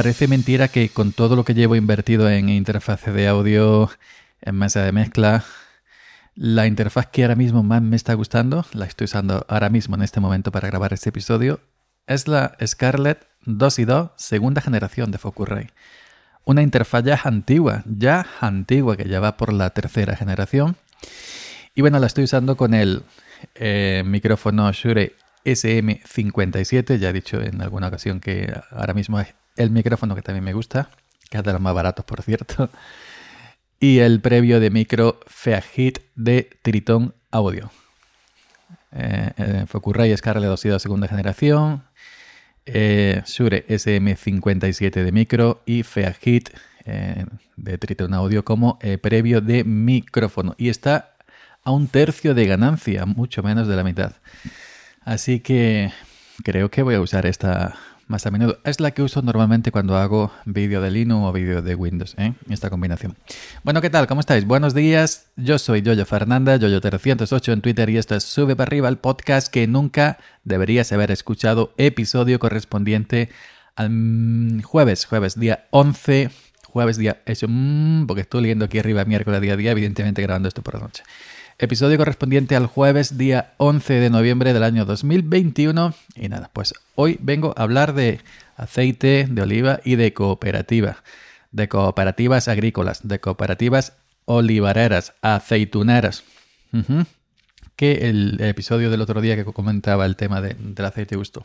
Parece mentira que con todo lo que llevo invertido en interfaz de audio, en mesa de mezcla, la interfaz que ahora mismo más me está gustando, la estoy usando ahora mismo en este momento para grabar este episodio, es la Scarlett 2 y 2 segunda generación de Focusrite. Una interfaz ya antigua, ya antigua, que ya va por la tercera generación. Y bueno, la estoy usando con el eh, micrófono Shure SM57. Ya he dicho en alguna ocasión que ahora mismo es el micrófono que también me gusta, que es de los más baratos, por cierto. Y el previo de micro Feagit de Triton Audio. Eh, eh, Focusrite Scarlett 2 y segunda generación. Eh, Shure SM57 de micro y Feagit eh, de Triton Audio como previo de micrófono. Y está a un tercio de ganancia, mucho menos de la mitad. Así que creo que voy a usar esta más a menudo. Es la que uso normalmente cuando hago vídeo de Linux o vídeo de Windows, ¿eh? esta combinación. Bueno, ¿qué tal? ¿Cómo estáis? Buenos días. Yo soy Yoyo Fernanda, Yoyo308 en Twitter y esto es Sube para arriba el podcast que nunca deberías haber escuchado, episodio correspondiente al jueves, jueves día 11, jueves día, eso, mm, porque estoy leyendo aquí arriba miércoles día a día, evidentemente grabando esto por la noche. Episodio correspondiente al jueves día 11 de noviembre del año 2021. Y nada, pues hoy vengo a hablar de aceite de oliva y de cooperativa. De cooperativas agrícolas, de cooperativas olivareras, aceituneras. Que el episodio del otro día que comentaba el tema del aceite gusto.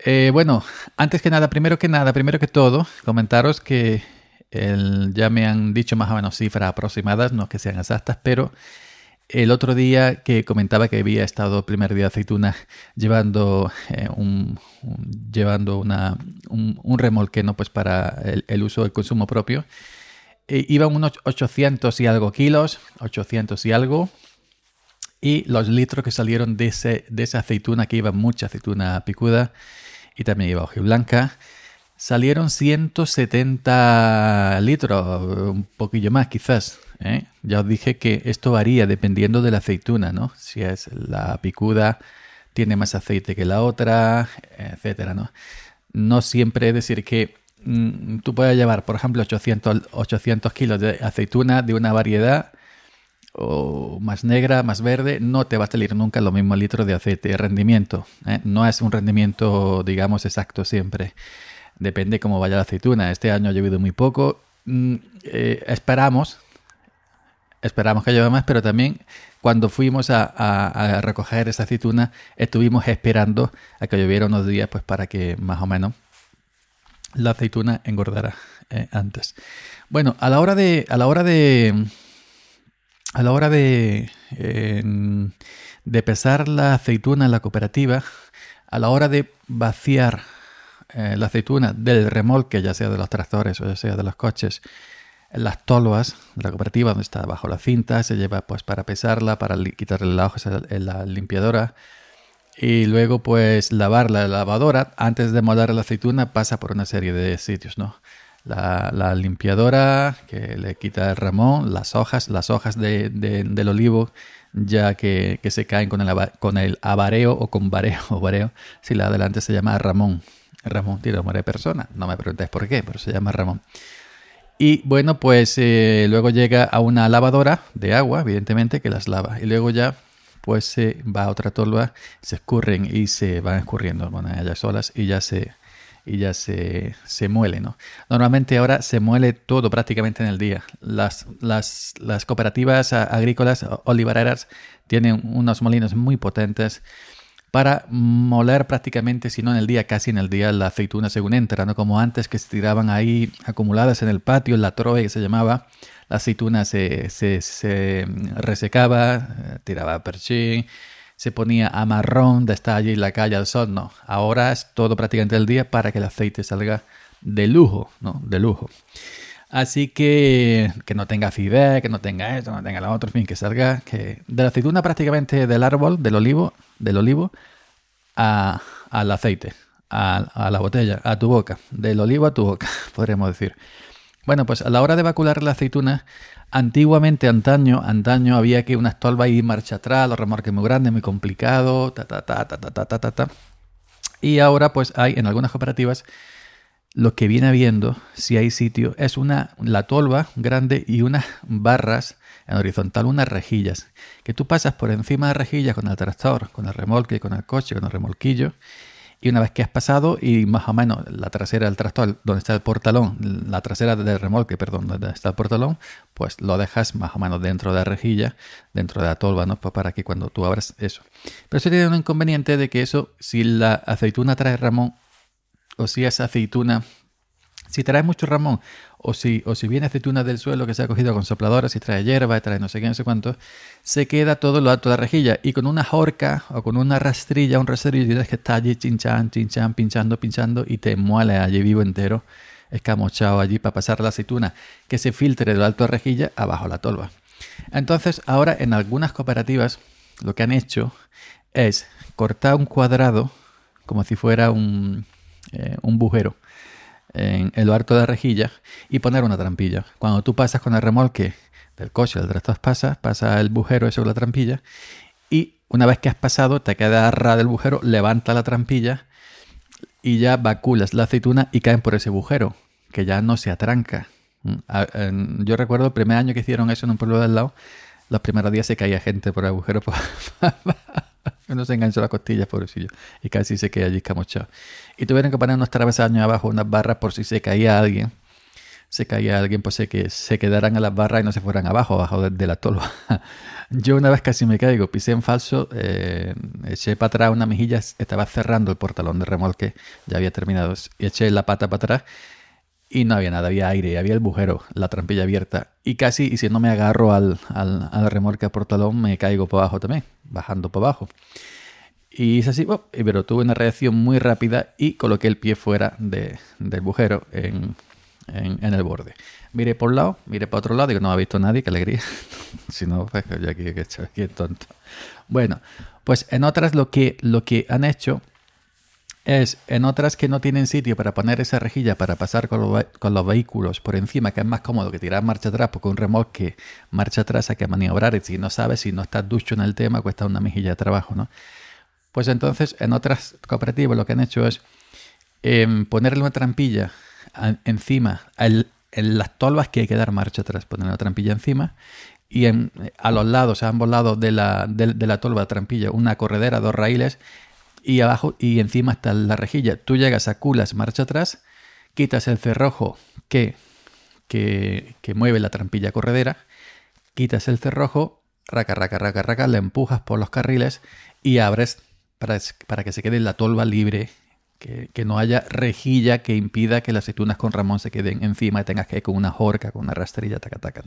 Eh, bueno, antes que nada, primero que nada, primero que todo, comentaros que ya me han dicho más o menos cifras aproximadas, no que sean exactas, pero el otro día que comentaba que había estado el primer día de aceituna llevando eh, un, llevando una, un, remolque ¿no? pues para el, uso del consumo propio, eh, iban unos 800 y algo kilos, 800 y algo, y los litros que salieron de, ese, de esa aceituna, que iba mucha aceituna picuda y también iba blanca salieron 170 litros, un poquillo más quizás. ¿eh? Ya os dije que esto varía dependiendo de la aceituna, ¿no? Si es la picuda, tiene más aceite que la otra, etcétera, ¿no? No siempre es decir que mm, tú puedes llevar, por ejemplo, 800, 800 kilos de aceituna de una variedad o más negra, más verde, no te va a salir nunca lo mismo litro de aceite. Rendimiento, ¿eh? no es un rendimiento, digamos, exacto siempre. Depende cómo vaya la aceituna. Este año ha llovido muy poco. Mm, eh, esperamos, esperamos que llueva más, pero también cuando fuimos a, recoger esa aceituna, estuvimos esperando a que lloviera unos días, pues para que más o menos la aceituna engordara eh, antes. Bueno, a la hora de, a la hora de, a la hora de, de pesar la aceituna en la cooperativa, a la hora de vaciar eh, la aceituna del remolque, ya sea de los tractores o ya sea de los coches, las tolvas la cooperativa donde está bajo la cinta, se lleva pues para pesarla, para quitarle la hoja en la limpiadora y luego pues lavar la lavadora antes de molar la aceituna pasa por una serie de sitios, ¿no? La, limpiadora que le quita el ramón, las hojas, las hojas del olivo ya que, se caen con el, con avareo o con vareo, si la adelante se llama ramón. Ramón de persona, no me preguntéis por qué, pero se llama Ramón. Y bueno, pues eh, luego llega a una lavadora de agua, evidentemente, que las lava. Y luego ya, pues se va a otra tolva, se escurren y se van escurriendo, bueno, ellas solas y ya se, y ya se, se muele, ¿no? Normalmente ahora se muele todo prácticamente en el día. Las, las, las cooperativas agrícolas olivareras tienen unos molinos muy potentes para moler prácticamente, si no en el día, casi en el día, la aceituna según entra, ¿no? Como antes que se tiraban ahí acumuladas en el patio, la troe que se llamaba, la aceituna se, se, resecaba, tiraba perchín, se ponía a marrón de estar allí en la calle al sol, no. Ahora es todo prácticamente el día para que el aceite salga de lujo, ¿no? De lujo. Así que que no tenga acidez, que no tenga esto, no tenga lo otro, en fin, que salga que de la aceituna prácticamente del árbol, del olivo, del olivo a, al aceite, a, la botella, a tu boca, del olivo a tu boca, podríamos decir. Bueno, pues a la hora de vacular la aceituna, antiguamente, antaño, antaño había que una estolva y marcha atrás, los remorques muy grandes, muy complicado, ta ta ta ta ta ta ta ta. Y ahora pues hay en algunas cooperativas lo que viene habiendo, si hay sitio, es una, la tolva grande y unas barras en horizontal, unas rejillas, que tú pasas por encima de rejillas con el tractor, con el remolque, con el coche, con el remolquillo, y una vez que has pasado y más o menos la trasera del tractor, donde está el portalón, la trasera del remolque, perdón, donde está el portalón, pues lo dejas más o menos dentro de la rejilla, dentro de la tolva, ¿no? Pues para que cuando tú abras eso. Pero eso tiene un inconveniente de que eso, si la aceituna trae ramón, o si esa aceituna si trae mucho ramón o si, o si viene aceituna del suelo que se ha cogido con sopladoras, si trae hierba, trae no sé qué, no sé cuánto, se queda todo lo alto de la rejilla y con una horca o con una rastrilla, un rastrillo, tienes que estar allí chinchan, chinchan, pinchando, pinchando y te muele allí vivo entero, escamochado allí para pasar la aceituna que se filtre de lo alto de la rejilla abajo la tolva. Entonces, ahora en algunas cooperativas lo que han hecho es cortar un cuadrado como si fuera un, eh, un bujero en el alto de la rejilla y poner una trampilla. Cuando tú pasas con el remolque del coche, del tractor pasa, pasa el bujero eso la trampilla y una vez que has pasado te queda ras del bujero, levanta la trampilla y ya vaculas la aceituna y caen por ese bujero, que ya no se atranca. Mm, yo recuerdo el primer año que hicieron eso en un pueblo del lado, los primeros días se caía gente por el agujero Uno se enganchó las costillas, pobrecillo, y casi se queda allí escamochado. Y tuvieron que poner unos travesaños abajo, unas barras, por si se caía alguien. Se caía alguien, pues que se quedaran a las barras y no se fueran abajo, abajo de, la tolva. Yo una vez casi me caigo, pisé en falso, eh, eché para atrás una mejilla, estaba cerrando el portalón de remolque, ya había terminado, y eché la pata para atrás y no había nada, había aire, había el bujero, la trampilla abierta. Y casi, y si no me agarro al, al, al remolque a portalón, me caigo por abajo también, bajando por abajo. Y es así, pero tuve una reacción muy rápida y coloqué el pie fuera de, del bujero en, en, el borde. Miré por un lado, miré para otro lado, digo, no ha visto nadie, qué alegría. si no, pues yo aquí, aquí tonto. Bueno, pues en otras lo que, lo que han hecho es en otras que no tienen sitio para poner esa rejilla para pasar con, los vehículos por encima, que es más cómodo que tirar marcha atrás, porque un remolque marcha atrás hay que maniobrar y si no sabes, si no estás ducho en el tema, cuesta una mejilla de trabajo, ¿no? Pues entonces en otras cooperativas lo que han hecho es em, ponerle una trampilla encima, en las tolvas que hay que dar marcha atrás, poner una trampilla encima y a los lados, a ambos lados de la, de, de la tolva, trampilla, una corredera, dos raíles y abajo y encima está la rejilla. Tú llegas a culas, marcha atrás, quitas el cerrojo que, que, que mueve la trampilla corredera, quitas el cerrojo, raca, raca, raca, raca, le empujas por los carriles y abres para, para que se quede la tolva libre, que, que, no haya rejilla que impida que las aceitunas con ramón se queden encima y tengas que ir con una horca, con una rastrilla, taca, taca.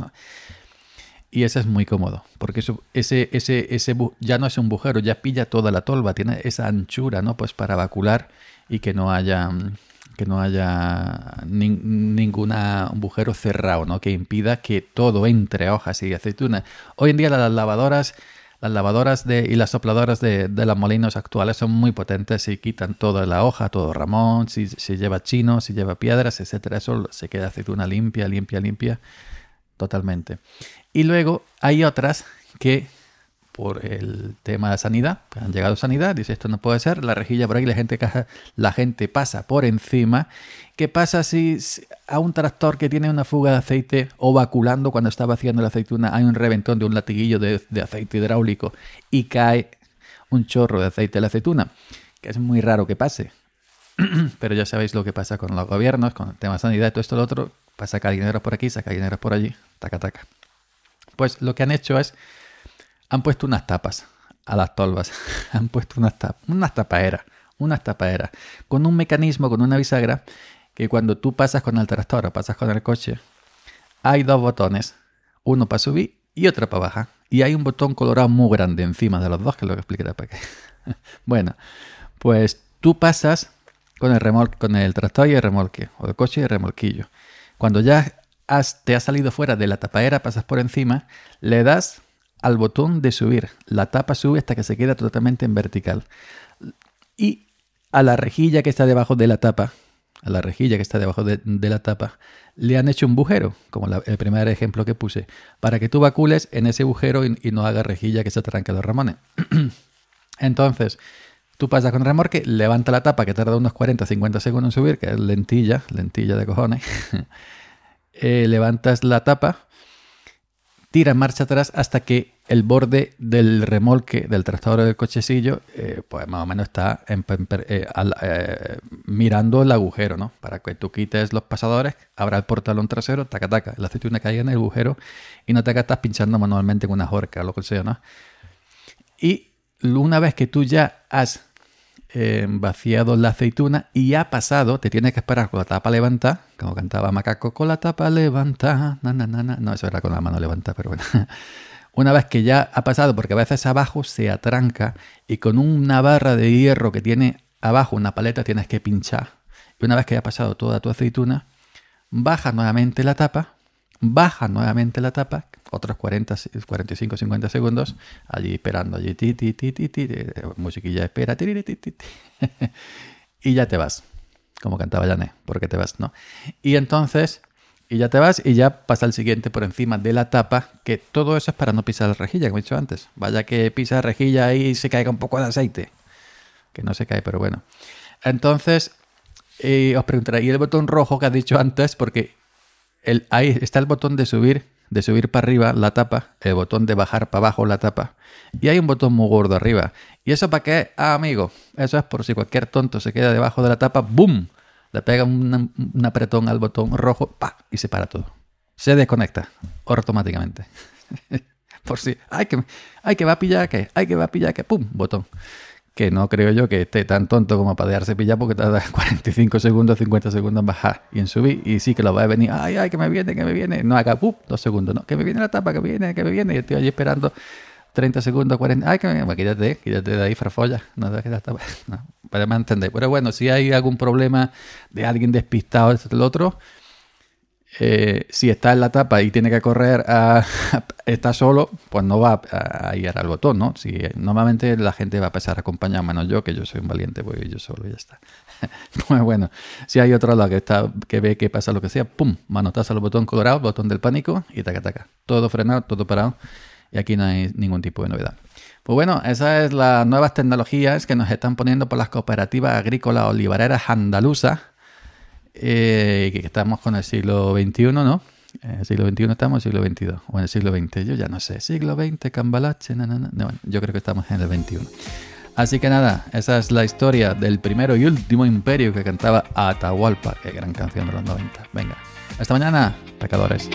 Y ese es muy cómodo, porque eso, ese, ese, ese ya no es un bujero, ya pilla toda la tolva, tiene esa anchura, ¿no? Pues para vacular y que no haya que no haya ninguna un bujero cerrado, ¿no? Que impida que todo entre hojas y aceitunas. Hoy en día las lavadoras, las lavadoras de, y las sopladoras de, de los molinos actuales son muy potentes y quitan toda la hoja, todo ramón, si, si lleva chino, si lleva piedras, etcétera. Eso se queda aceituna limpia, limpia, limpia, totalmente. Y luego hay otras que por el tema de sanidad, han llegado a sanidad, dice esto no puede ser, la rejilla por ahí, la gente, la gente pasa por encima. ¿Qué pasa si a un tractor que tiene una fuga de aceite o vaculando cuando está vaciando la aceituna hay un reventón de un latiguillo de, aceite hidráulico y cae un chorro de aceite de la aceituna? Que es muy raro que pase. Pero ya sabéis lo que pasa con los gobiernos, con el tema de sanidad todo esto lo otro. Pasa sacar dinero por aquí, saca dinero por allí, taca, taca. Pues lo que han hecho es, han puesto unas tapas a las tolvas, han puesto unas, unas tapaderas, unas tapaderas, con un mecanismo, con una bisagra, que cuando tú pasas con el tractor o pasas con el coche, hay dos botones, uno para subir y otro para bajar. Y hay un botón colorado muy grande encima de los dos, que lo explicaré para qué. bueno, pues tú pasas con el remolque, con el tractor y el remolque, o el coche y el remolquillo. Cuando ya te ha salido fuera de la tapadera, pasas por encima, le das al botón de subir. La tapa sube hasta que se queda totalmente en vertical. Y a la rejilla que está debajo de la tapa, a la rejilla que está debajo de, la tapa, le han hecho un bujero, como el primer ejemplo que puse, para que tú vacules en ese bujero y, no haga rejilla que se tranque los ramones. Entonces, Tú pasas con remorque, levanta la tapa que tarda unos 40 50 segundos en subir, que es lentilla, lentilla de cojones. Eh, levantas la tapa, tira marcha atrás hasta que el borde del remolque del tractor del cochecillo, eh, pues más o menos está eh, mirando el agujero, ¿no? Para que tú quites los pasadores, abra el portalón trasero, taca, taca, la aceituna caiga en el agujero y no te estás pinchando manualmente con una horca o lo que sea, ¿no? Y una vez que tú ya has eh, vaciado la aceituna y ha pasado, te tienes que esperar con la tapa levantada, como cantaba Macaco, con la tapa levanta, na, na, na, no, eso era con la mano levanta, pero bueno. Una vez que ya ha pasado, porque a veces abajo se atranca y con una barra de hierro que tiene abajo una paleta tienes que pinchar. Y una vez que haya pasado toda tu aceituna, baja nuevamente la tapa, baja nuevamente la tapa, otros 40, 45, 50 segundos, allí esperando, allí, ti, ti, ti, ti, ti, eh, musiquilla espera, ti, ti, ti, y ya te vas, como cantaba Jané, porque te vas, ¿no? Y entonces, y ya te vas y ya pasa el siguiente por encima de la tapa, que todo eso es para no pisar la rejilla, como he dicho antes. Vaya que pisa la rejilla y se caiga un poco de aceite, que no se cae, pero bueno. Entonces, eh, os preguntaré, ¿y el botón rojo que has dicho antes? Porque el, ahí está el botón de subir de subir para arriba la tapa, el botón de bajar para abajo la tapa, y hay un botón muy gordo arriba. ¿Y eso para qué? Ah, amigo, eso es por si cualquier tonto se queda debajo de la tapa, ¡boom! Le pega un, apretón al botón rojo, ¡pa! y se para todo. Se desconecta automáticamente. por si, ¡ay que, ay que va a pillar que! ¡ay que va a pillar que! ¡pum! Botón que no creo yo que esté tan tonto como para dejarse pillar porque tarda 45 segundos, 50 segundos en bajar y en subir. Y sí que lo va a venir, ay, ay, que me viene, que me viene. No haga, ¡pup! Dos segundos, ¿no? Que me viene la tapa, que viene, que me viene. Y estoy allí esperando 30 segundos, 40. Ay, que me viene. quítate, quítate de ahí, frafolla. No, que la tapa. No, para entender. Pero bueno, si hay algún problema de alguien despistado, esto, el otro eh, si está en la tapa y tiene que correr, a, está solo, pues no va a, ir al botón, ¿no? Si, normalmente la gente va a pasar a acompañar, menos yo, que yo soy un valiente, voy yo solo y ya está. pues bueno, si hay otro lado que, está, que ve que pasa lo que sea, ¡pum! Manotazo al botón colorado, botón del pánico y taca, taca. Todo frenado, todo parado y aquí no hay ningún tipo de novedad. Pues bueno, esas es las nuevas tecnologías que nos están poniendo por las cooperativas agrícolas olivareras andaluzas eh, que estamos con el siglo XXI, ¿no? En el siglo XXI estamos, siglo XXII, o en el siglo XX, yo ya no sé, siglo XX, Cambalache, na, na, no, yo creo que estamos en el XXI. Así que nada, esa es la historia del primero y último imperio que cantaba Atahualpa, qué gran canción de los 90. Venga, hasta mañana, pecadores.